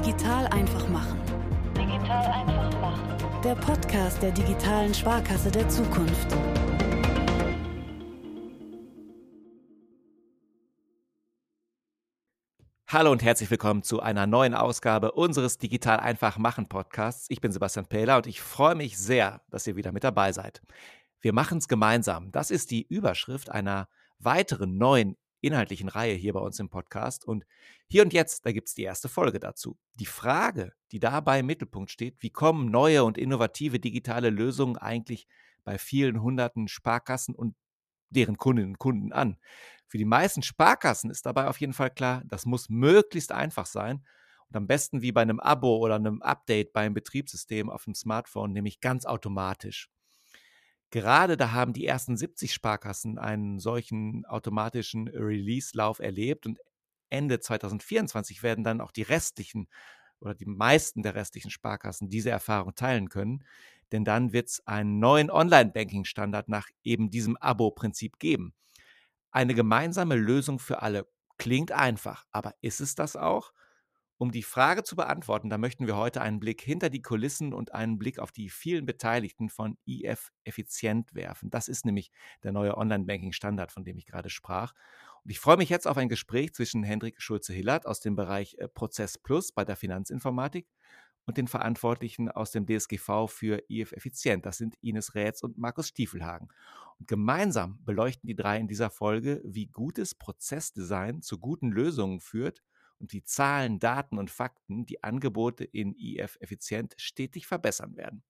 Digital einfach machen. Digital einfach machen. Der Podcast der digitalen Sparkasse der Zukunft. Hallo und herzlich willkommen zu einer neuen Ausgabe unseres Digital einfach machen Podcasts. Ich bin Sebastian Pähler und ich freue mich sehr, dass ihr wieder mit dabei seid. Wir machen es gemeinsam. Das ist die Überschrift einer weiteren neuen inhaltlichen Reihe hier bei uns im Podcast. Und hier und jetzt, da gibt es die erste Folge dazu. Die Frage, die dabei im Mittelpunkt steht, wie kommen neue und innovative digitale Lösungen eigentlich bei vielen hunderten Sparkassen und deren Kundinnen und Kunden an? Für die meisten Sparkassen ist dabei auf jeden Fall klar, das muss möglichst einfach sein und am besten wie bei einem Abo oder einem Update beim Betriebssystem auf dem Smartphone, nämlich ganz automatisch. Gerade da haben die ersten 70 Sparkassen einen solchen automatischen Release-Lauf erlebt und Ende 2024 werden dann auch die restlichen oder die meisten der restlichen Sparkassen diese Erfahrung teilen können, denn dann wird es einen neuen Online-Banking-Standard nach eben diesem Abo-Prinzip geben. Eine gemeinsame Lösung für alle klingt einfach, aber ist es das auch? Um die Frage zu beantworten, da möchten wir heute einen Blick hinter die Kulissen und einen Blick auf die vielen Beteiligten von IF Effizient werfen. Das ist nämlich der neue Online-Banking-Standard, von dem ich gerade sprach. Und ich freue mich jetzt auf ein Gespräch zwischen Hendrik Schulze-Hillert aus dem Bereich äh, Prozess Plus bei der Finanzinformatik und den Verantwortlichen aus dem DSGV für IF Effizient. Das sind Ines Rätz und Markus Stiefelhagen. Und gemeinsam beleuchten die drei in dieser Folge, wie gutes Prozessdesign zu guten Lösungen führt und die Zahlen, Daten und Fakten die Angebote in IF effizient stetig verbessern werden.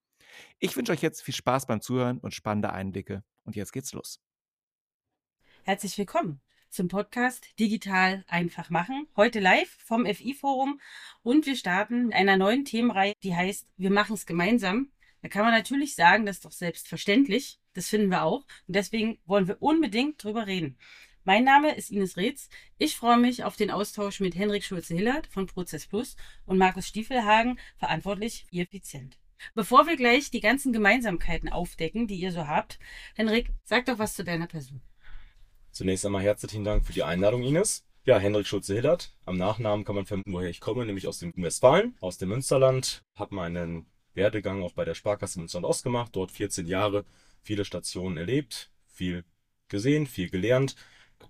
Ich wünsche euch jetzt viel Spaß beim Zuhören und spannende Einblicke. Und jetzt geht's los. Herzlich willkommen zum Podcast Digital einfach machen. Heute live vom FI-Forum und wir starten mit einer neuen Themenreihe, die heißt Wir machen es gemeinsam. Da kann man natürlich sagen, das ist doch selbstverständlich. Das finden wir auch. Und deswegen wollen wir unbedingt drüber reden. Mein Name ist Ines Reetz. Ich freue mich auf den Austausch mit Henrik Schulze-Hillert von Prozess Plus und Markus Stiefelhagen, verantwortlich für Effizient. Bevor wir gleich die ganzen Gemeinsamkeiten aufdecken, die ihr so habt, Henrik, sag doch was zu deiner Person. Zunächst einmal herzlichen Dank für die Einladung, Ines. Ja, Henrik Schulze-Hillert. Am Nachnamen kann man vermuten, woher ich komme, nämlich aus dem Westfalen, aus dem Münsterland. Habe meinen Werdegang auch bei der Sparkasse Münster Ost gemacht, dort 14 Jahre, viele Stationen erlebt, viel gesehen, viel gelernt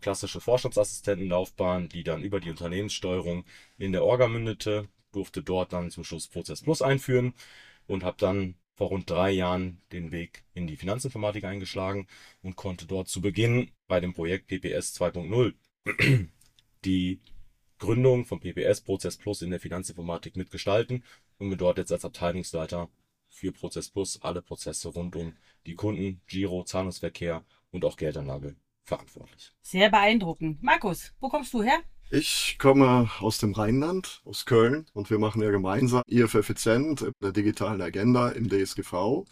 klassische Vorstandsassistentenlaufbahn, die dann über die Unternehmenssteuerung in der Orga mündete, durfte dort dann zum Schluss Prozess Plus einführen und habe dann vor rund drei Jahren den Weg in die Finanzinformatik eingeschlagen und konnte dort zu Beginn bei dem Projekt PPS 2.0 die Gründung von PPS Prozess Plus in der Finanzinformatik mitgestalten und mir dort jetzt als Abteilungsleiter für Prozess Plus alle Prozesse rund um die Kunden, Giro, Zahlungsverkehr und auch Geldanlage verantwortlich. Sehr beeindruckend. Markus, wo kommst du her? Ich komme aus dem Rheinland, aus Köln und wir machen ja gemeinsam IF Effizient in der digitalen Agenda im DSGV.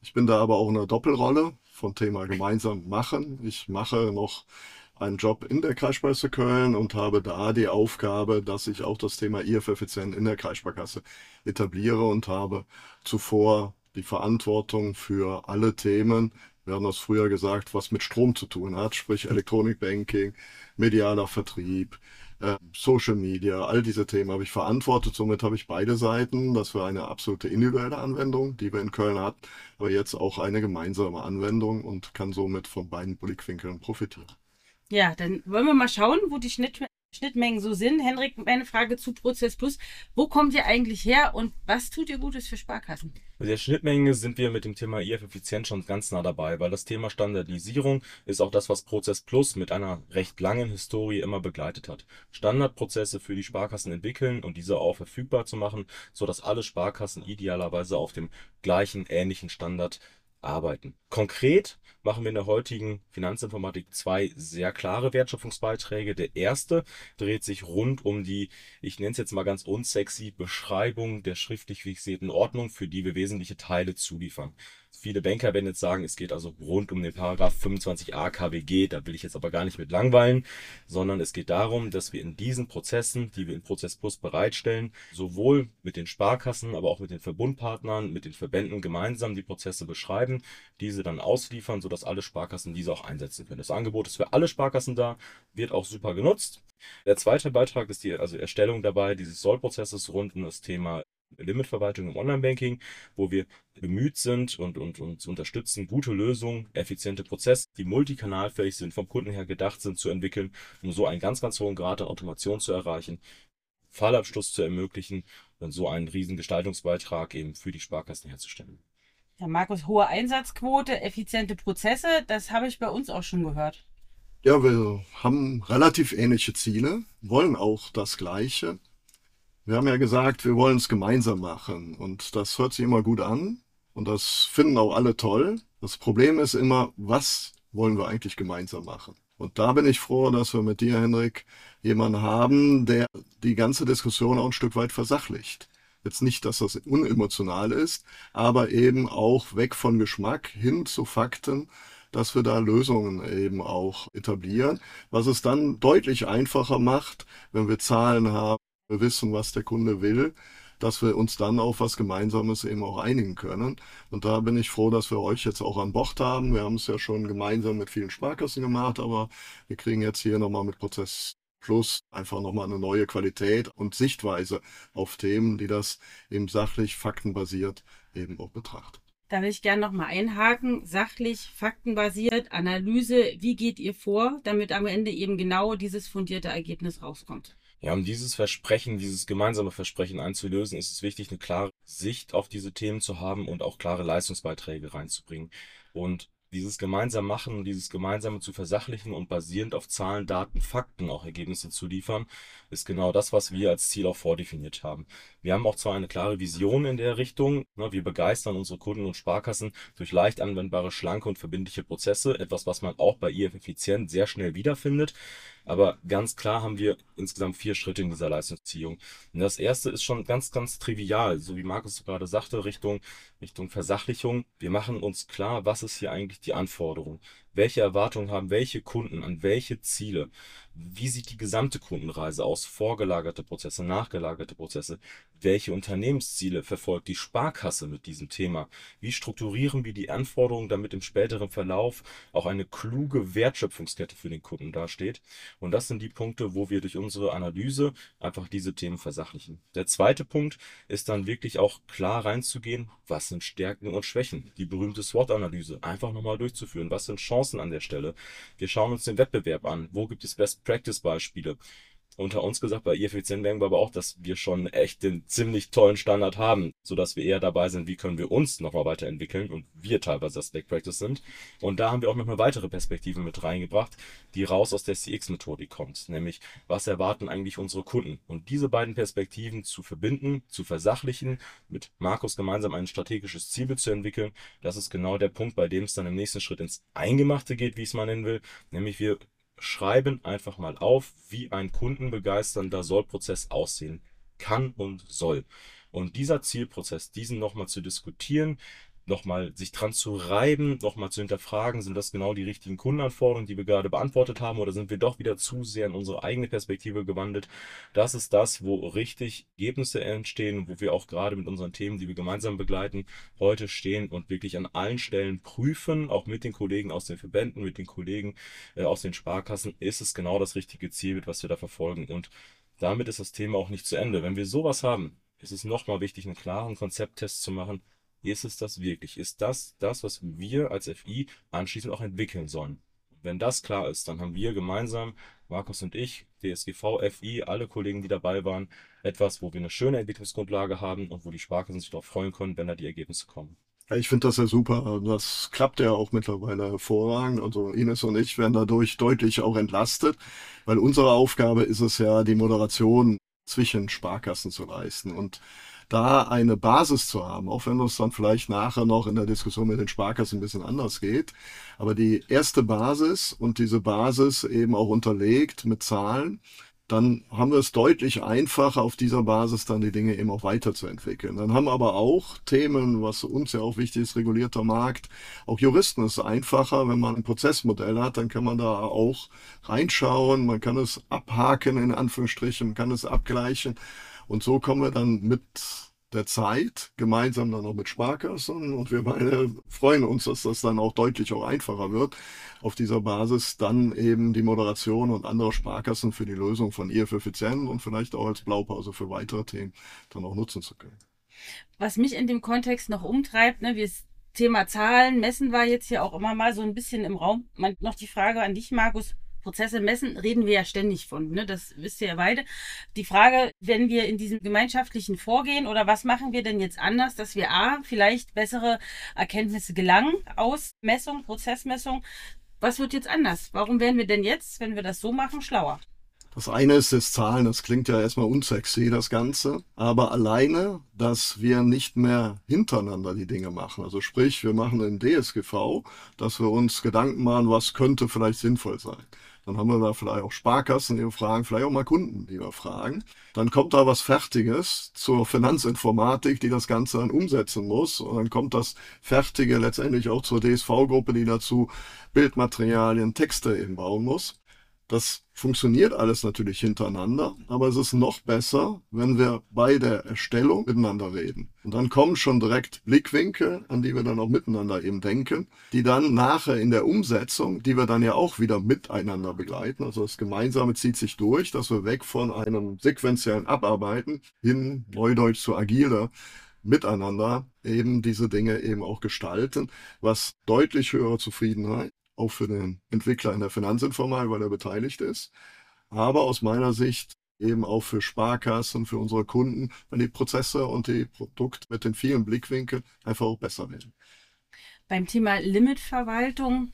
Ich bin da aber auch in einer Doppelrolle vom Thema gemeinsam machen. Ich mache noch einen Job in der Kreissparkasse Köln und habe da die Aufgabe, dass ich auch das Thema IF Effizient in der Kreissparkasse etabliere und habe zuvor die Verantwortung für alle Themen wir haben das früher gesagt, was mit Strom zu tun hat, sprich Elektronikbanking, medialer Vertrieb, äh, Social Media, all diese Themen habe ich verantwortet. Somit habe ich beide Seiten. Das war eine absolute individuelle Anwendung, die wir in Köln hatten, aber jetzt auch eine gemeinsame Anwendung und kann somit von beiden Blickwinkeln profitieren. Ja, dann wollen wir mal schauen, wo die Schnitt Schnittmengen so sind. Henrik, meine Frage zu Prozess Plus. Wo kommt ihr eigentlich her und was tut ihr Gutes für Sparkassen? Bei der Schnittmenge sind wir mit dem Thema IF-Effizienz schon ganz nah dabei, weil das Thema Standardisierung ist auch das, was Prozess Plus mit einer recht langen Historie immer begleitet hat. Standardprozesse für die Sparkassen entwickeln und diese auch verfügbar zu machen, sodass alle Sparkassen idealerweise auf dem gleichen, ähnlichen Standard arbeiten. Konkret machen wir in der heutigen Finanzinformatik zwei sehr klare Wertschöpfungsbeiträge. Der erste dreht sich rund um die, ich nenne es jetzt mal ganz unsexy, Beschreibung der schriftlich fixierten Ordnung, für die wir wesentliche Teile zuliefern. Viele Banker werden jetzt sagen, es geht also rund um den Paragraph 25a KWG, da will ich jetzt aber gar nicht mit langweilen, sondern es geht darum, dass wir in diesen Prozessen, die wir in Prozess Plus bereitstellen, sowohl mit den Sparkassen, aber auch mit den Verbundpartnern, mit den Verbänden gemeinsam die Prozesse beschreiben, diese dann ausliefern, sodass alle Sparkassen diese auch einsetzen können. Das Angebot ist für alle Sparkassen da, wird auch super genutzt. Der zweite Beitrag ist die also Erstellung dabei dieses Sollprozesses rund um das Thema Limitverwaltung im Online-Banking, wo wir bemüht sind und, und uns unterstützen, gute Lösungen, effiziente Prozesse, die multikanalfähig sind, vom Kunden her gedacht sind, zu entwickeln, um so einen ganz, ganz hohen Grad an Automation zu erreichen, Fallabschluss zu ermöglichen und so einen riesen Gestaltungsbeitrag eben für die Sparkassen herzustellen. Ja, Markus, hohe Einsatzquote, effiziente Prozesse, das habe ich bei uns auch schon gehört. Ja, wir haben relativ ähnliche Ziele, wollen auch das Gleiche. Wir haben ja gesagt, wir wollen es gemeinsam machen und das hört sich immer gut an und das finden auch alle toll. Das Problem ist immer, was wollen wir eigentlich gemeinsam machen? Und da bin ich froh, dass wir mit dir, Henrik, jemanden haben, der die ganze Diskussion auch ein Stück weit versachlicht. Jetzt nicht, dass das unemotional ist, aber eben auch weg von Geschmack hin zu Fakten, dass wir da Lösungen eben auch etablieren, was es dann deutlich einfacher macht, wenn wir Zahlen haben, wir wissen, was der Kunde will, dass wir uns dann auf was Gemeinsames eben auch einigen können. Und da bin ich froh, dass wir euch jetzt auch an Bord haben. Wir haben es ja schon gemeinsam mit vielen Sparkassen gemacht, aber wir kriegen jetzt hier nochmal mit Prozess Plus einfach nochmal eine neue Qualität und Sichtweise auf Themen, die das eben sachlich, faktenbasiert eben auch betrachtet. Da will ich gerne nochmal einhaken. Sachlich, faktenbasiert, Analyse. Wie geht ihr vor, damit am Ende eben genau dieses fundierte Ergebnis rauskommt? Ja, um dieses Versprechen, dieses gemeinsame Versprechen einzulösen, ist es wichtig, eine klare Sicht auf diese Themen zu haben und auch klare Leistungsbeiträge reinzubringen. Und dieses gemeinsam machen und dieses gemeinsame zu versachlichen und basierend auf Zahlen, Daten, Fakten auch Ergebnisse zu liefern, ist genau das, was wir als Ziel auch vordefiniert haben. Wir haben auch zwar eine klare Vision in der Richtung, ne, wir begeistern unsere Kunden und Sparkassen durch leicht anwendbare, schlanke und verbindliche Prozesse, etwas, was man auch bei IF Effizient sehr schnell wiederfindet. Aber ganz klar haben wir insgesamt vier Schritte in dieser Leistungsziehung. Und das erste ist schon ganz, ganz trivial, so wie Markus gerade sagte, Richtung, Richtung Versachlichung. Wir machen uns klar, was ist hier eigentlich die Anforderung? Welche Erwartungen haben welche Kunden an welche Ziele? Wie sieht die gesamte Kundenreise aus? Vorgelagerte Prozesse, nachgelagerte Prozesse. Welche Unternehmensziele verfolgt die Sparkasse mit diesem Thema? Wie strukturieren wir die Anforderungen, damit im späteren Verlauf auch eine kluge Wertschöpfungskette für den Kunden dasteht? Und das sind die Punkte, wo wir durch unsere Analyse einfach diese Themen versachlichen. Der zweite Punkt ist dann wirklich auch klar reinzugehen, was sind Stärken und Schwächen? Die berühmte SWOT-Analyse einfach nochmal durchzuführen. Was sind Chancen an der Stelle? Wir schauen uns den Wettbewerb an. Wo gibt es Best Practice-Beispiele? Unter uns gesagt, bei IFEZ merken wir aber auch, dass wir schon echt den ziemlich tollen Standard haben, sodass wir eher dabei sind, wie können wir uns nochmal weiterentwickeln und wir teilweise das Back Practice sind. Und da haben wir auch nochmal weitere Perspektiven mit reingebracht, die raus aus der CX-Methodik kommt, nämlich was erwarten eigentlich unsere Kunden? Und diese beiden Perspektiven zu verbinden, zu versachlichen, mit Markus gemeinsam ein strategisches Zielbild zu entwickeln, das ist genau der Punkt, bei dem es dann im nächsten Schritt ins Eingemachte geht, wie ich es mal nennen will, nämlich wir schreiben einfach mal auf, wie ein kundenbegeisternder Sollprozess aussehen kann und soll. Und dieser Zielprozess, diesen nochmal zu diskutieren, nochmal sich dran zu reiben, nochmal zu hinterfragen, sind das genau die richtigen Kundenanforderungen, die wir gerade beantwortet haben, oder sind wir doch wieder zu sehr in unsere eigene Perspektive gewandelt? Das ist das, wo richtig Ergebnisse entstehen, wo wir auch gerade mit unseren Themen, die wir gemeinsam begleiten, heute stehen und wirklich an allen Stellen prüfen, auch mit den Kollegen aus den Verbänden, mit den Kollegen äh, aus den Sparkassen, ist es genau das richtige Ziel, was wir da verfolgen. Und damit ist das Thema auch nicht zu Ende. Wenn wir sowas haben, ist es nochmal wichtig, einen klaren Konzepttest zu machen, ist es das wirklich? Ist das das, was wir als FI anschließend auch entwickeln sollen? Wenn das klar ist, dann haben wir gemeinsam, Markus und ich, DSGV, FI, alle Kollegen, die dabei waren, etwas, wo wir eine schöne Entwicklungsgrundlage haben und wo die Sparkassen sich darauf freuen können, wenn da die Ergebnisse kommen. Ich finde das ja super. Das klappt ja auch mittlerweile hervorragend. Also Ines und ich werden dadurch deutlich auch entlastet, weil unsere Aufgabe ist es ja, die Moderation zwischen Sparkassen zu leisten. Und da eine Basis zu haben, auch wenn es dann vielleicht nachher noch in der Diskussion mit den Sparkassen ein bisschen anders geht. Aber die erste Basis und diese Basis eben auch unterlegt mit Zahlen, dann haben wir es deutlich einfacher, auf dieser Basis dann die Dinge eben auch weiterzuentwickeln. Dann haben aber auch Themen, was uns ja auch wichtig ist, regulierter Markt, auch Juristen ist einfacher, wenn man ein Prozessmodell hat, dann kann man da auch reinschauen, man kann es abhaken in Anführungsstrichen, man kann es abgleichen und so kommen wir dann mit der Zeit, gemeinsam dann auch mit Sparkassen. Und wir beide freuen uns, dass das dann auch deutlich auch einfacher wird, auf dieser Basis dann eben die Moderation und andere Sparkassen für die Lösung von IF effizient und vielleicht auch als Blaupause für weitere Themen dann auch nutzen zu können. Was mich in dem Kontext noch umtreibt, ne, wir Thema Zahlen, Messen war jetzt hier auch immer mal so ein bisschen im Raum. Man, noch die Frage an dich, Markus. Prozesse messen, reden wir ja ständig von, ne? das wisst ihr ja beide. Die Frage, wenn wir in diesem gemeinschaftlichen Vorgehen oder was machen wir denn jetzt anders, dass wir A, vielleicht bessere Erkenntnisse gelangen aus Messung, Prozessmessung. Was wird jetzt anders? Warum werden wir denn jetzt, wenn wir das so machen, schlauer? Das eine ist das Zahlen, das klingt ja erstmal unsexy, das Ganze. Aber alleine, dass wir nicht mehr hintereinander die Dinge machen. Also sprich, wir machen in DSGV, dass wir uns Gedanken machen, was könnte vielleicht sinnvoll sein. Dann haben wir da vielleicht auch Sparkassen, die wir fragen, vielleicht auch mal Kunden, die wir fragen. Dann kommt da was Fertiges zur Finanzinformatik, die das Ganze dann umsetzen muss. Und dann kommt das Fertige letztendlich auch zur DSV-Gruppe, die dazu Bildmaterialien, Texte eben bauen muss. Das funktioniert alles natürlich hintereinander, aber es ist noch besser, wenn wir bei der Erstellung miteinander reden. Und dann kommen schon direkt Blickwinkel, an die wir dann auch miteinander eben denken, die dann nachher in der Umsetzung, die wir dann ja auch wieder miteinander begleiten. Also das Gemeinsame zieht sich durch, dass wir weg von einem sequenziellen Abarbeiten hin, neudeutsch zu agiler, miteinander eben diese Dinge eben auch gestalten, was deutlich höhere Zufriedenheit auch für den Entwickler in der Finanzinformatik, weil er beteiligt ist. Aber aus meiner Sicht eben auch für Sparkassen, für unsere Kunden, wenn die Prozesse und die Produkte mit den vielen Blickwinkeln einfach auch besser werden. Beim Thema Limitverwaltung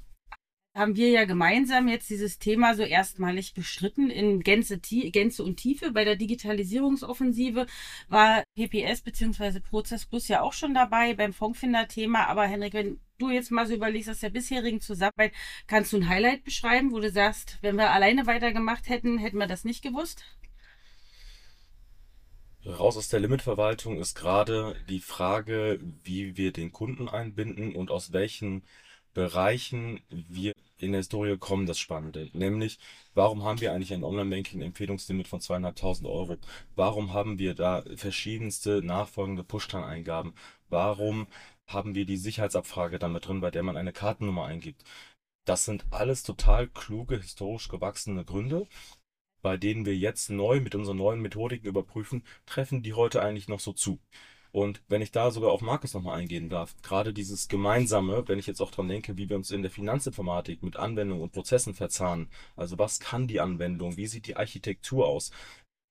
haben wir ja gemeinsam jetzt dieses Thema so erstmalig bestritten in Gänze, Gänze und Tiefe. Bei der Digitalisierungsoffensive war PPS bzw. Prozess Plus ja auch schon dabei beim Fondfinder-Thema. Aber Henrik, wenn du jetzt mal so überlegst aus der bisherigen Zusammenarbeit, kannst du ein Highlight beschreiben, wo du sagst, wenn wir alleine weitergemacht hätten, hätten wir das nicht gewusst? Raus aus der Limitverwaltung ist gerade die Frage, wie wir den Kunden einbinden und aus welchen Bereichen wir in der Historie kommen, das Spannende. Nämlich, warum haben wir eigentlich ein Online-Banking-Empfehlungslimit von zweieinhalbtausend Euro? Warum haben wir da verschiedenste nachfolgende Push-Eingaben? Warum haben wir die Sicherheitsabfrage damit drin, bei der man eine Kartennummer eingibt? Das sind alles total kluge, historisch gewachsene Gründe, bei denen wir jetzt neu mit unseren neuen Methodiken überprüfen, treffen die heute eigentlich noch so zu? Und wenn ich da sogar auf Markus nochmal eingehen darf, gerade dieses Gemeinsame, wenn ich jetzt auch dran denke, wie wir uns in der Finanzinformatik mit Anwendungen und Prozessen verzahnen, also was kann die Anwendung, wie sieht die Architektur aus,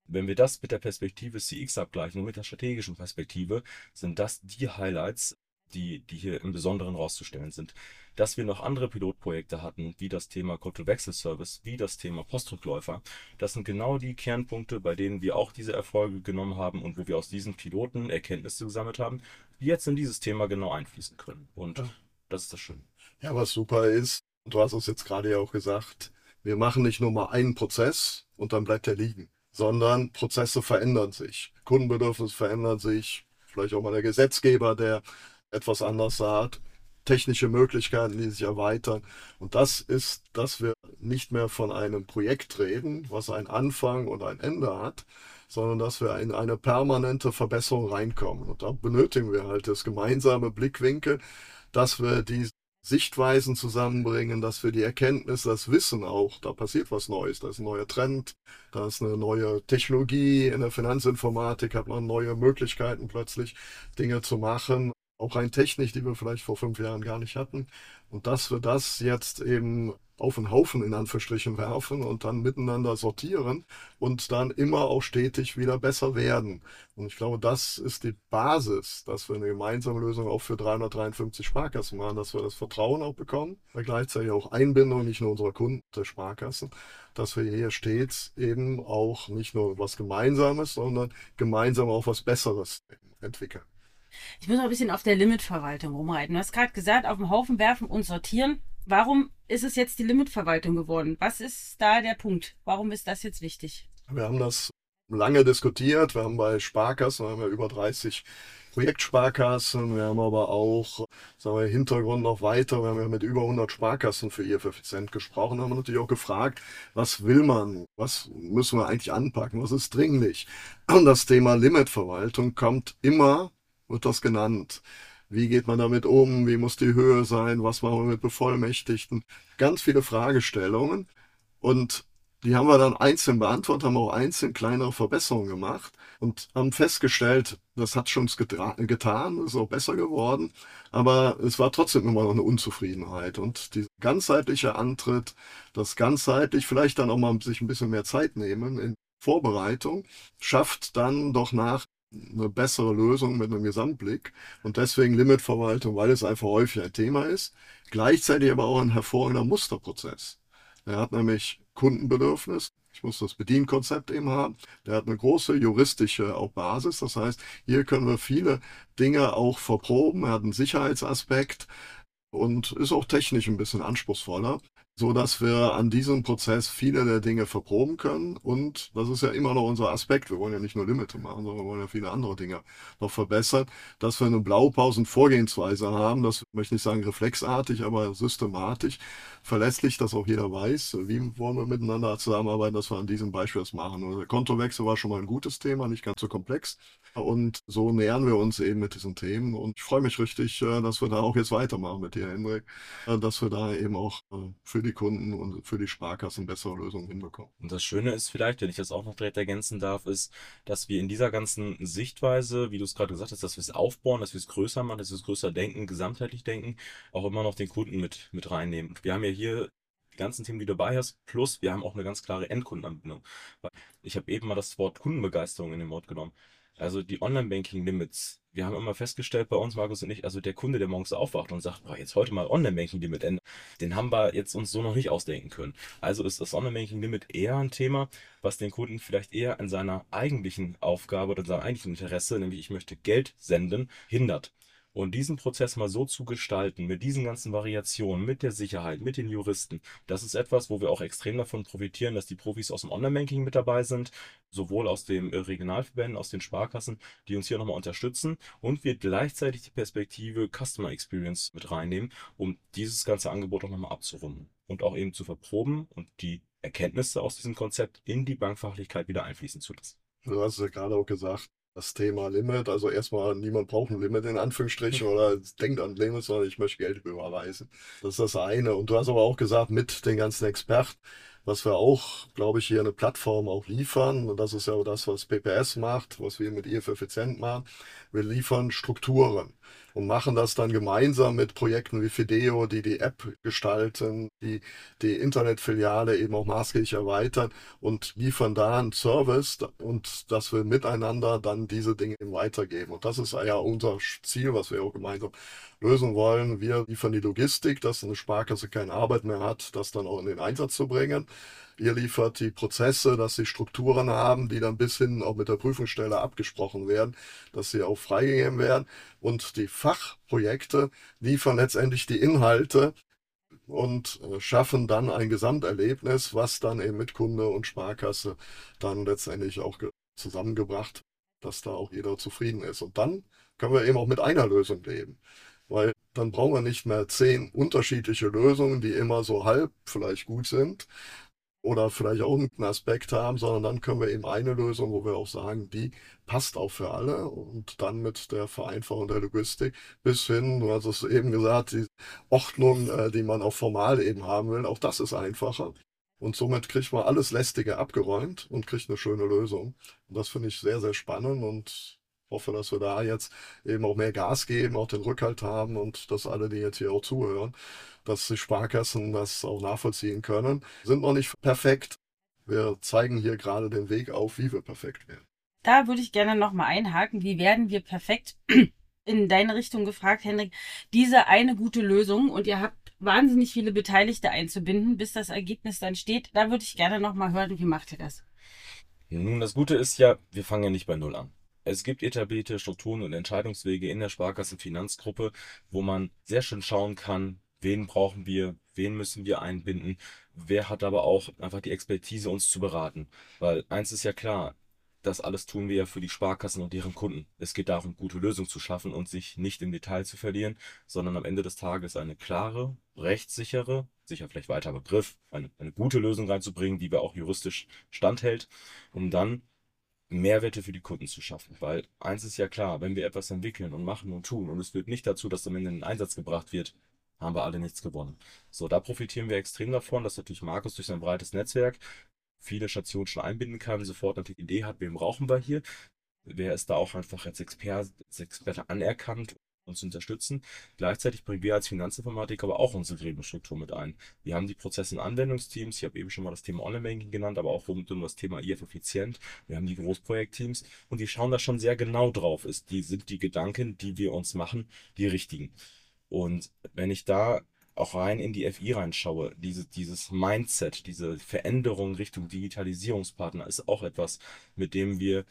wenn wir das mit der Perspektive CX abgleichen und mit der strategischen Perspektive, sind das die Highlights, die, die hier im Besonderen rauszustellen sind dass wir noch andere Pilotprojekte hatten, wie das Thema Konto-Wechselservice, wie das Thema Postrückläufer. Das sind genau die Kernpunkte, bei denen wir auch diese Erfolge genommen haben und wo wir aus diesen Piloten Erkenntnisse gesammelt haben, die jetzt in dieses Thema genau einfließen können. Und ja. das ist das Schöne. Ja, was super ist, du hast es jetzt gerade ja auch gesagt, wir machen nicht nur mal einen Prozess und dann bleibt er liegen, sondern Prozesse verändern sich. Kundenbedürfnisse verändern sich, vielleicht auch mal der Gesetzgeber, der etwas anders sagt technische Möglichkeiten, die sich erweitern. Und das ist, dass wir nicht mehr von einem Projekt reden, was einen Anfang und ein Ende hat, sondern dass wir in eine permanente Verbesserung reinkommen. Und da benötigen wir halt das gemeinsame Blickwinkel, dass wir die Sichtweisen zusammenbringen, dass wir die Erkenntnis, das Wissen auch, da passiert was Neues, da ist ein neuer Trend, da ist eine neue Technologie, in der Finanzinformatik hat man neue Möglichkeiten plötzlich, Dinge zu machen auch rein technisch, die wir vielleicht vor fünf Jahren gar nicht hatten. Und dass wir das jetzt eben auf den Haufen in Anführungsstrichen werfen und dann miteinander sortieren und dann immer auch stetig wieder besser werden. Und ich glaube, das ist die Basis, dass wir eine gemeinsame Lösung auch für 353 Sparkassen machen, dass wir das Vertrauen auch bekommen, weil gleichzeitig auch Einbindung nicht nur unserer Kunden der Sparkassen, dass wir hier stets eben auch nicht nur was Gemeinsames, sondern gemeinsam auch was Besseres entwickeln. Ich muss noch ein bisschen auf der Limitverwaltung rumreiten. Du hast gerade gesagt, auf den Haufen werfen und sortieren. Warum ist es jetzt die Limitverwaltung geworden? Was ist da der Punkt? Warum ist das jetzt wichtig? Wir haben das lange diskutiert. Wir haben bei Sparkassen, wir haben ja über 30 Projektsparkassen, wir haben aber auch, sagen wir, Hintergrund noch weiter, wir haben ja mit über 100 Sparkassen für IF effizient gesprochen, haben wir natürlich auch gefragt, was will man, was müssen wir eigentlich anpacken, was ist dringlich. Und das Thema Limitverwaltung kommt immer, wird das genannt. Wie geht man damit um? Wie muss die Höhe sein? Was machen wir mit Bevollmächtigten? Ganz viele Fragestellungen. Und die haben wir dann einzeln beantwortet, haben auch einzeln kleinere Verbesserungen gemacht und haben festgestellt, das hat schon getan, ist auch besser geworden, aber es war trotzdem immer noch eine Unzufriedenheit. Und dieser ganzheitliche Antritt, das ganzheitlich vielleicht dann auch mal sich ein bisschen mehr Zeit nehmen in Vorbereitung, schafft dann doch nach eine bessere Lösung mit einem Gesamtblick. Und deswegen Limitverwaltung, weil es einfach häufig ein Thema ist. Gleichzeitig aber auch ein hervorragender Musterprozess. Er hat nämlich Kundenbedürfnis. Ich muss das Bedienkonzept eben haben. Der hat eine große juristische auch Basis. Das heißt, hier können wir viele Dinge auch verproben. Er hat einen Sicherheitsaspekt und ist auch technisch ein bisschen anspruchsvoller so dass wir an diesem Prozess viele der Dinge verproben können. Und das ist ja immer noch unser Aspekt. Wir wollen ja nicht nur Limite machen, sondern wir wollen ja viele andere Dinge noch verbessern, dass wir eine Blaupausen-Vorgehensweise haben. Das möchte ich nicht sagen reflexartig, aber systematisch, verlässlich, dass auch jeder weiß, wie wollen wir miteinander zusammenarbeiten, dass wir an diesem Beispiel das machen. Und der Kontowechsel war schon mal ein gutes Thema, nicht ganz so komplex. Und so nähern wir uns eben mit diesen Themen. Und ich freue mich richtig, äh, dass wir da auch jetzt weitermachen mit dir, Hendrik, äh, dass wir da eben auch äh, für die Kunden und für die Sparkassen bessere Lösungen hinbekommen. Und das Schöne ist vielleicht, wenn ich das auch noch direkt ergänzen darf, ist, dass wir in dieser ganzen Sichtweise, wie du es gerade gesagt hast, dass wir es aufbauen, dass wir es größer machen, dass wir es größer denken, gesamtheitlich denken, auch immer noch den Kunden mit, mit reinnehmen. Wir haben ja hier die ganzen Themen, die du dabei hast, plus wir haben auch eine ganz klare Endkundenanbindung. Ich habe eben mal das Wort Kundenbegeisterung in den Mund genommen. Also die Online-Banking-Limits. Wir haben immer festgestellt bei uns, Markus und ich, also der Kunde, der morgens aufwacht und sagt, boah, jetzt heute mal Online-Banking-Limit den haben wir jetzt uns so noch nicht ausdenken können. Also ist das Online-Banking-Limit eher ein Thema, was den Kunden vielleicht eher in seiner eigentlichen Aufgabe oder in seinem eigentlichen Interesse, nämlich ich möchte Geld senden, hindert. Und diesen Prozess mal so zu gestalten, mit diesen ganzen Variationen, mit der Sicherheit, mit den Juristen, das ist etwas, wo wir auch extrem davon profitieren, dass die Profis aus dem Online-Banking mit dabei sind, sowohl aus den äh, Regionalverbänden, aus den Sparkassen, die uns hier nochmal unterstützen und wir gleichzeitig die Perspektive Customer Experience mit reinnehmen, um dieses ganze Angebot auch nochmal abzurunden und auch eben zu verproben und die Erkenntnisse aus diesem Konzept in die Bankfachlichkeit wieder einfließen zu lassen. Du hast es ja gerade auch gesagt, das Thema Limit. Also erstmal, niemand braucht ein Limit in Anführungsstrichen oder denkt an Limit, sondern ich möchte Geld überweisen. Das ist das eine. Und du hast aber auch gesagt, mit den ganzen Experten, was wir auch, glaube ich, hier eine Plattform auch liefern. Und das ist ja das, was PPS macht, was wir mit IF effizient machen. Wir liefern Strukturen und machen das dann gemeinsam mit Projekten wie Fideo, die die App gestalten, die die Internetfiliale eben auch maßgeblich erweitern und liefern da einen Service und dass wir miteinander dann diese Dinge weitergeben. Und das ist ja unser Ziel, was wir auch gemeinsam lösen wollen. Wir liefern die Logistik, dass eine Sparkasse keine Arbeit mehr hat, das dann auch in den Einsatz zu bringen. Ihr liefert die Prozesse, dass sie Strukturen haben, die dann bis hin auch mit der Prüfungsstelle abgesprochen werden, dass sie auch freigegeben werden. Und die Fachprojekte liefern letztendlich die Inhalte und äh, schaffen dann ein Gesamterlebnis, was dann eben mit Kunde und Sparkasse dann letztendlich auch zusammengebracht, dass da auch jeder zufrieden ist. Und dann können wir eben auch mit einer Lösung leben. Weil dann brauchen wir nicht mehr zehn unterschiedliche Lösungen, die immer so halb vielleicht gut sind, oder vielleicht auch einen Aspekt haben, sondern dann können wir eben eine Lösung, wo wir auch sagen, die passt auch für alle und dann mit der Vereinfachung der Logistik bis hin, du hast es eben gesagt, die Ordnung, äh, die man auch formal eben haben will, auch das ist einfacher. Und somit kriegt man alles Lästige abgeräumt und kriegt eine schöne Lösung. Und das finde ich sehr, sehr spannend und hoffe, dass wir da jetzt eben auch mehr Gas geben, auch den Rückhalt haben und dass alle, die jetzt hier auch zuhören, dass die Sparkassen das auch nachvollziehen können. Sind noch nicht perfekt. Wir zeigen hier gerade den Weg auf, wie wir perfekt werden. Da würde ich gerne nochmal einhaken. Wie werden wir perfekt? In deine Richtung gefragt, Hendrik. Diese eine gute Lösung und ihr habt wahnsinnig viele Beteiligte einzubinden, bis das Ergebnis dann steht. Da würde ich gerne nochmal hören, wie macht ihr das? Nun, das Gute ist ja, wir fangen ja nicht bei Null an. Es gibt etablierte Strukturen und Entscheidungswege in der Sparkassenfinanzgruppe, wo man sehr schön schauen kann, wen brauchen wir, wen müssen wir einbinden, wer hat aber auch einfach die Expertise, uns zu beraten. Weil eins ist ja klar, das alles tun wir ja für die Sparkassen und deren Kunden. Es geht darum, gute Lösungen zu schaffen und sich nicht im Detail zu verlieren, sondern am Ende des Tages eine klare, rechtssichere, sicher vielleicht weiter Begriff, eine, eine gute Lösung reinzubringen, die wir auch juristisch standhält, um dann Mehrwerte für die Kunden zu schaffen. Weil eins ist ja klar, wenn wir etwas entwickeln und machen und tun und es führt nicht dazu, dass am Ende in Einsatz gebracht wird, haben wir alle nichts gewonnen. So, da profitieren wir extrem davon, dass natürlich Markus durch sein breites Netzwerk viele Stationen schon einbinden kann, sofort natürlich Idee hat, wem brauchen wir hier. Wer ist da auch einfach als Experte, als Experte anerkannt, uns unterstützen. Gleichzeitig bringen wir als Finanzinformatik aber auch unsere Gremienstruktur mit ein. Wir haben die Prozesse in Anwendungsteams, ich habe eben schon mal das Thema Online-Banking genannt, aber auch rund um das Thema IF effizient. Wir haben die Großprojektteams und die schauen da schon sehr genau drauf. Ist die, sind die Gedanken, die wir uns machen, die richtigen? Und wenn ich da auch rein in die FI reinschaue, diese, dieses Mindset, diese Veränderung Richtung Digitalisierungspartner ist auch etwas, mit dem wir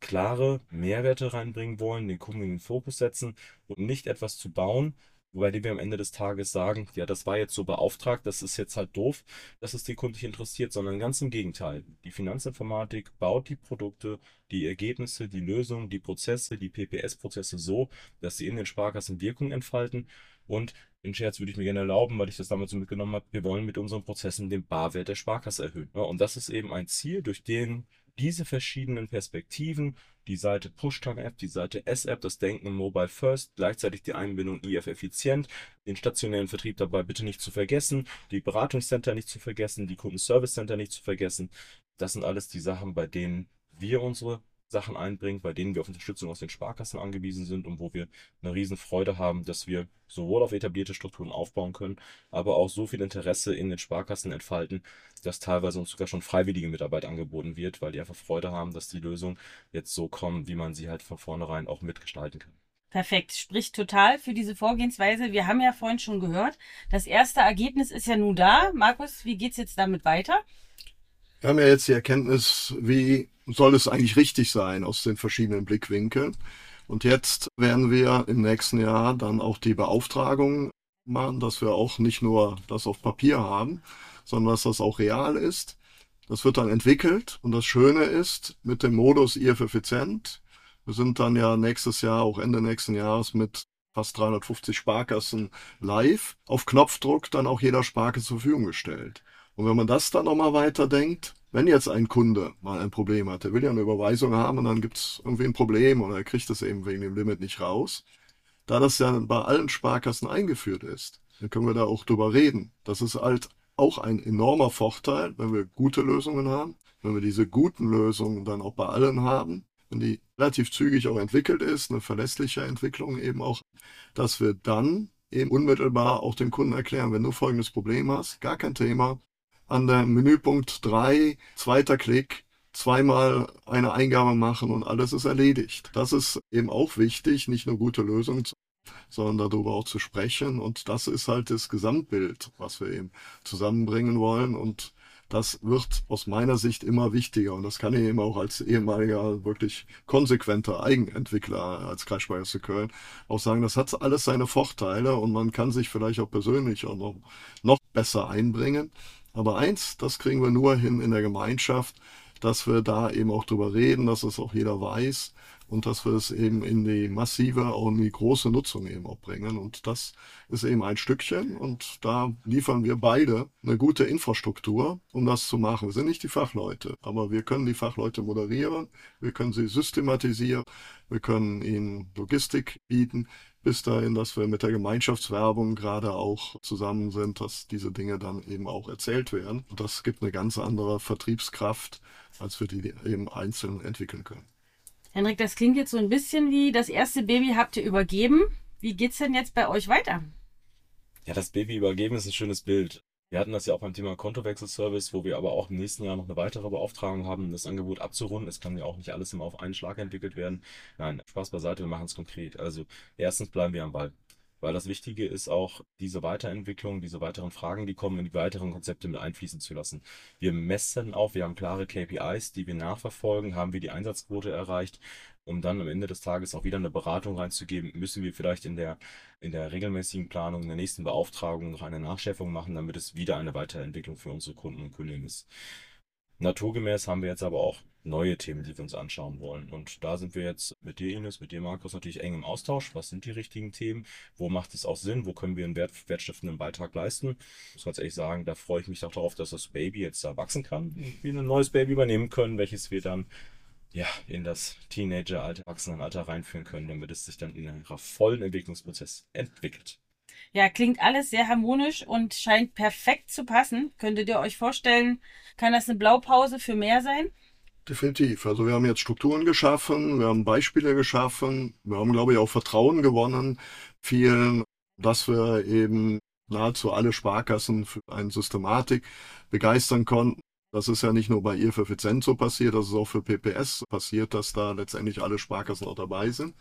klare Mehrwerte reinbringen wollen, den Kunden in den Fokus setzen und nicht etwas zu bauen, wobei wir am Ende des Tages sagen, ja, das war jetzt so beauftragt, das ist jetzt halt doof, dass es den Kunden nicht interessiert, sondern ganz im Gegenteil. Die Finanzinformatik baut die Produkte, die Ergebnisse, die Lösungen, die Prozesse, die PPS-Prozesse so, dass sie in den Sparkassen Wirkung entfalten und den Scherz würde ich mir gerne erlauben, weil ich das damals so mitgenommen habe. Wir wollen mit unseren Prozessen den Barwert der Sparkasse erhöhen. Und das ist eben ein Ziel, durch den diese verschiedenen Perspektiven, die Seite Push-App, die Seite S-App, das Denken Mobile First, gleichzeitig die Einbindung IF effizient, den stationären Vertrieb dabei bitte nicht zu vergessen, die Beratungscenter nicht zu vergessen, die Kundenservice Center nicht zu vergessen. Das sind alles die Sachen, bei denen wir unsere Sachen einbringen, bei denen wir auf Unterstützung aus den Sparkassen angewiesen sind und wo wir eine riesen Freude haben, dass wir sowohl auf etablierte Strukturen aufbauen können, aber auch so viel Interesse in den Sparkassen entfalten, dass teilweise uns sogar schon freiwillige Mitarbeit angeboten wird, weil die einfach Freude haben, dass die Lösungen jetzt so kommen, wie man sie halt von vornherein auch mitgestalten kann. Perfekt, spricht total für diese Vorgehensweise. Wir haben ja vorhin schon gehört, das erste Ergebnis ist ja nun da. Markus, wie geht's jetzt damit weiter? Wir haben ja jetzt die Erkenntnis, wie soll es eigentlich richtig sein aus den verschiedenen Blickwinkeln. Und jetzt werden wir im nächsten Jahr dann auch die Beauftragung machen, dass wir auch nicht nur das auf Papier haben, sondern dass das auch real ist. Das wird dann entwickelt und das Schöne ist, mit dem Modus IF effizient, wir sind dann ja nächstes Jahr, auch Ende nächsten Jahres mit fast 350 Sparkassen live, auf Knopfdruck dann auch jeder Sparkasse zur Verfügung gestellt. Und wenn man das dann nochmal weiterdenkt, wenn jetzt ein Kunde mal ein Problem hat, der will ja eine Überweisung haben und dann gibt es irgendwie ein Problem oder er kriegt es eben wegen dem Limit nicht raus, da das ja bei allen Sparkassen eingeführt ist, dann können wir da auch drüber reden. Das ist halt auch ein enormer Vorteil, wenn wir gute Lösungen haben, wenn wir diese guten Lösungen dann auch bei allen haben, wenn die relativ zügig auch entwickelt ist, eine verlässliche Entwicklung eben auch, dass wir dann eben unmittelbar auch dem Kunden erklären, wenn du folgendes Problem hast, gar kein Thema, an der Menüpunkt 3, zweiter Klick, zweimal eine Eingabe machen und alles ist erledigt. Das ist eben auch wichtig, nicht nur gute Lösungen sondern darüber auch zu sprechen. Und das ist halt das Gesamtbild, was wir eben zusammenbringen wollen. Und das wird aus meiner Sicht immer wichtiger. Und das kann ich eben auch als ehemaliger, wirklich konsequenter Eigenentwickler als Kreissparkasse Köln auch sagen, das hat alles seine Vorteile und man kann sich vielleicht auch persönlich auch noch, noch besser einbringen. Aber eins, das kriegen wir nur hin in der Gemeinschaft, dass wir da eben auch drüber reden, dass es auch jeder weiß und dass wir es eben in die massive, in die große Nutzung eben auch bringen. Und das ist eben ein Stückchen und da liefern wir beide eine gute Infrastruktur, um das zu machen. Wir sind nicht die Fachleute, aber wir können die Fachleute moderieren, wir können sie systematisieren, wir können ihnen Logistik bieten, bis dahin, dass wir mit der Gemeinschaftswerbung gerade auch zusammen sind, dass diese Dinge dann eben auch erzählt werden. Und das gibt eine ganz andere Vertriebskraft, als wir die eben einzeln entwickeln können. Henrik, das klingt jetzt so ein bisschen wie das erste Baby habt ihr übergeben. Wie geht's denn jetzt bei euch weiter? Ja, das Baby übergeben ist ein schönes Bild. Wir hatten das ja auch beim Thema Kontowechselservice, wo wir aber auch im nächsten Jahr noch eine weitere Beauftragung haben, das Angebot abzurunden. Es kann ja auch nicht alles immer auf einen Schlag entwickelt werden. Nein, Spaß beiseite, wir machen es konkret. Also erstens bleiben wir am Ball. Weil das Wichtige ist auch, diese Weiterentwicklung, diese weiteren Fragen, die kommen, in die weiteren Konzepte mit einfließen zu lassen. Wir messen auf, wir haben klare KPIs, die wir nachverfolgen, haben wir die Einsatzquote erreicht, um dann am Ende des Tages auch wieder eine Beratung reinzugeben, müssen wir vielleicht in der, in der regelmäßigen Planung, in der nächsten Beauftragung noch eine Nachschärfung machen, damit es wieder eine Weiterentwicklung für unsere Kunden und Kundinnen ist. Naturgemäß haben wir jetzt aber auch neue Themen, die wir uns anschauen wollen. Und da sind wir jetzt mit dir, Ines, mit dir, Markus, natürlich eng im Austausch. Was sind die richtigen Themen? Wo macht es auch Sinn? Wo können wir einen wert, wertstiftenden Beitrag leisten? Ich muss ganz ehrlich sagen, da freue ich mich auch darauf, dass das Baby jetzt da wachsen kann, wir ein neues Baby übernehmen können, welches wir dann ja, in das Teenager-Alter, Erwachsenenalter reinführen können, damit es sich dann in einem vollen Entwicklungsprozess entwickelt. Ja, klingt alles sehr harmonisch und scheint perfekt zu passen. Könntet ihr euch vorstellen, kann das eine Blaupause für mehr sein? Definitiv. Also wir haben jetzt Strukturen geschaffen, wir haben Beispiele geschaffen, wir haben, glaube ich, auch Vertrauen gewonnen, vielen, dass wir eben nahezu alle Sparkassen für eine Systematik begeistern konnten. Das ist ja nicht nur bei ihr für Effizient so passiert, das ist auch für PPS passiert, dass da letztendlich alle Sparkassen auch dabei sind.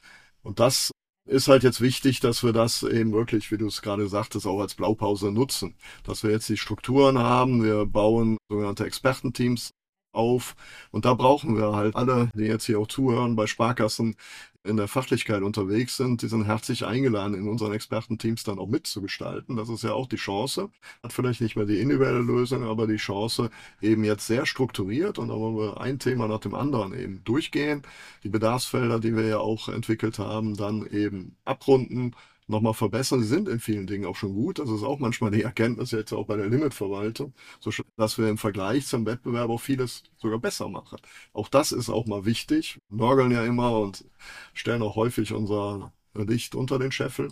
Und das ist halt jetzt wichtig, dass wir das eben wirklich, wie du es gerade sagtest, auch als Blaupause nutzen. Dass wir jetzt die Strukturen haben, wir bauen sogenannte Expertenteams auf. Und da brauchen wir halt alle, die jetzt hier auch zuhören, bei Sparkassen in der Fachlichkeit unterwegs sind, die sind herzlich eingeladen, in unseren Expertenteams dann auch mitzugestalten. Das ist ja auch die Chance. Hat vielleicht nicht mehr die individuelle Lösung, aber die Chance, eben jetzt sehr strukturiert und da wollen wir ein Thema nach dem anderen eben durchgehen. Die Bedarfsfelder, die wir ja auch entwickelt haben, dann eben abrunden nochmal verbessern. Sie sind in vielen Dingen auch schon gut. Das ist auch manchmal die Erkenntnis jetzt auch bei der Limitverwaltung, so dass wir im Vergleich zum Wettbewerb auch vieles sogar besser machen. Auch das ist auch mal wichtig. Wir nörgeln ja immer und stellen auch häufig unser Licht unter den Scheffel.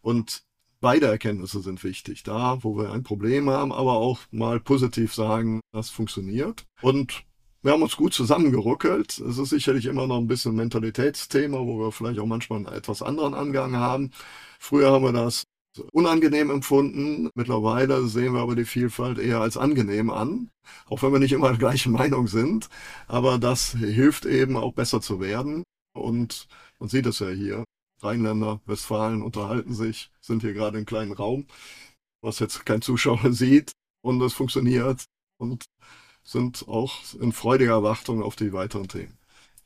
Und beide Erkenntnisse sind wichtig. Da, wo wir ein Problem haben, aber auch mal positiv sagen, das funktioniert. Und wir haben uns gut zusammengeruckelt. Es ist sicherlich immer noch ein bisschen Mentalitätsthema, wo wir vielleicht auch manchmal einen etwas anderen Angang haben. Früher haben wir das unangenehm empfunden. Mittlerweile sehen wir aber die Vielfalt eher als angenehm an, auch wenn wir nicht immer der gleichen Meinung sind. Aber das hilft eben auch besser zu werden. Und man sieht es ja hier. Rheinländer, Westfalen unterhalten sich, sind hier gerade im kleinen Raum, was jetzt kein Zuschauer sieht. Und es funktioniert. Und sind auch in freudiger Erwartung auf die weiteren Themen.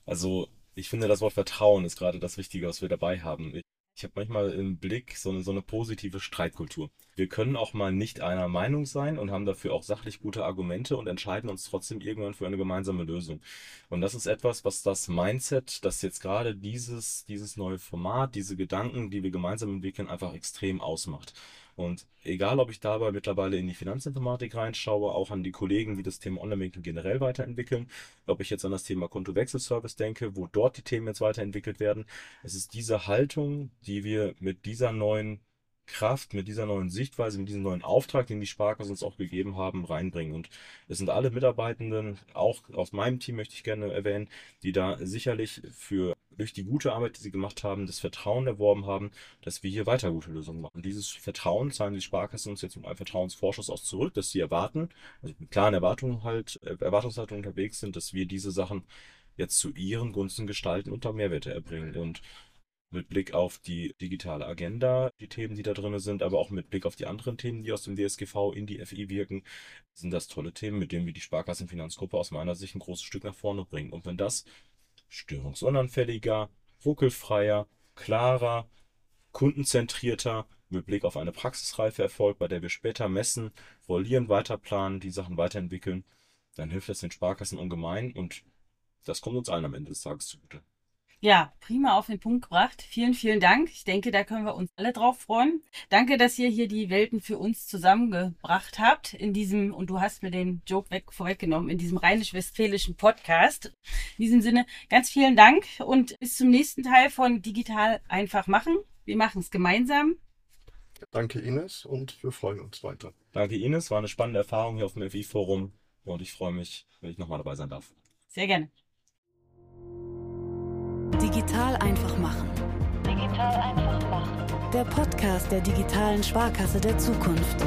Also ich finde, das Wort Vertrauen ist gerade das Richtige, was wir dabei haben. Ich, ich habe manchmal im Blick so eine, so eine positive Streitkultur. Wir können auch mal nicht einer Meinung sein und haben dafür auch sachlich gute Argumente und entscheiden uns trotzdem irgendwann für eine gemeinsame Lösung. Und das ist etwas, was das Mindset, das jetzt gerade dieses, dieses neue Format, diese Gedanken, die wir gemeinsam entwickeln, einfach extrem ausmacht. Und egal, ob ich dabei mittlerweile in die Finanzinformatik reinschaue, auch an die Kollegen, die das Thema Online-Banking generell weiterentwickeln, ob ich jetzt an das Thema Kontowechselservice denke, wo dort die Themen jetzt weiterentwickelt werden. Es ist diese Haltung, die wir mit dieser neuen Kraft, mit dieser neuen Sichtweise, mit diesem neuen Auftrag, den die Sparkassen uns auch gegeben haben, reinbringen. Und es sind alle Mitarbeitenden, auch aus meinem Team möchte ich gerne erwähnen, die da sicherlich für durch die gute Arbeit, die sie gemacht haben, das Vertrauen erworben haben, dass wir hier weiter gute Lösungen machen. Dieses Vertrauen zahlen die Sparkassen uns jetzt mit einem Vertrauensvorschuss aus zurück, dass sie erwarten, also mit klaren Erwartungen halt, äh, Erwartungshaltung unterwegs sind, dass wir diese Sachen jetzt zu ihren Gunsten gestalten und da Mehrwerte erbringen. Und mit Blick auf die digitale Agenda, die Themen, die da drin sind, aber auch mit Blick auf die anderen Themen, die aus dem DSGV in die FI wirken, sind das tolle Themen, mit denen wir die Sparkassenfinanzgruppe aus meiner Sicht ein großes Stück nach vorne bringen. Und wenn das störungsunanfälliger, ruckelfreier, klarer, kundenzentrierter, mit Blick auf eine Praxisreife erfolgt, bei der wir später messen, rollieren, weiterplanen, die Sachen weiterentwickeln, dann hilft das den Sparkassen ungemein und das kommt uns allen am Ende des Tages zugute. Ja, prima auf den Punkt gebracht. Vielen, vielen Dank. Ich denke, da können wir uns alle drauf freuen. Danke, dass ihr hier die Welten für uns zusammengebracht habt in diesem, und du hast mir den Joke weg, vorweggenommen, in diesem rheinisch-westfälischen Podcast. In diesem Sinne, ganz vielen Dank und bis zum nächsten Teil von Digital einfach machen. Wir machen es gemeinsam. Danke Ines und wir freuen uns weiter. Danke Ines, war eine spannende Erfahrung hier auf dem FI-Forum und ich freue mich, wenn ich nochmal dabei sein darf. Sehr gerne. Digital einfach machen. Digital einfach machen. Der Podcast der digitalen Sparkasse der Zukunft.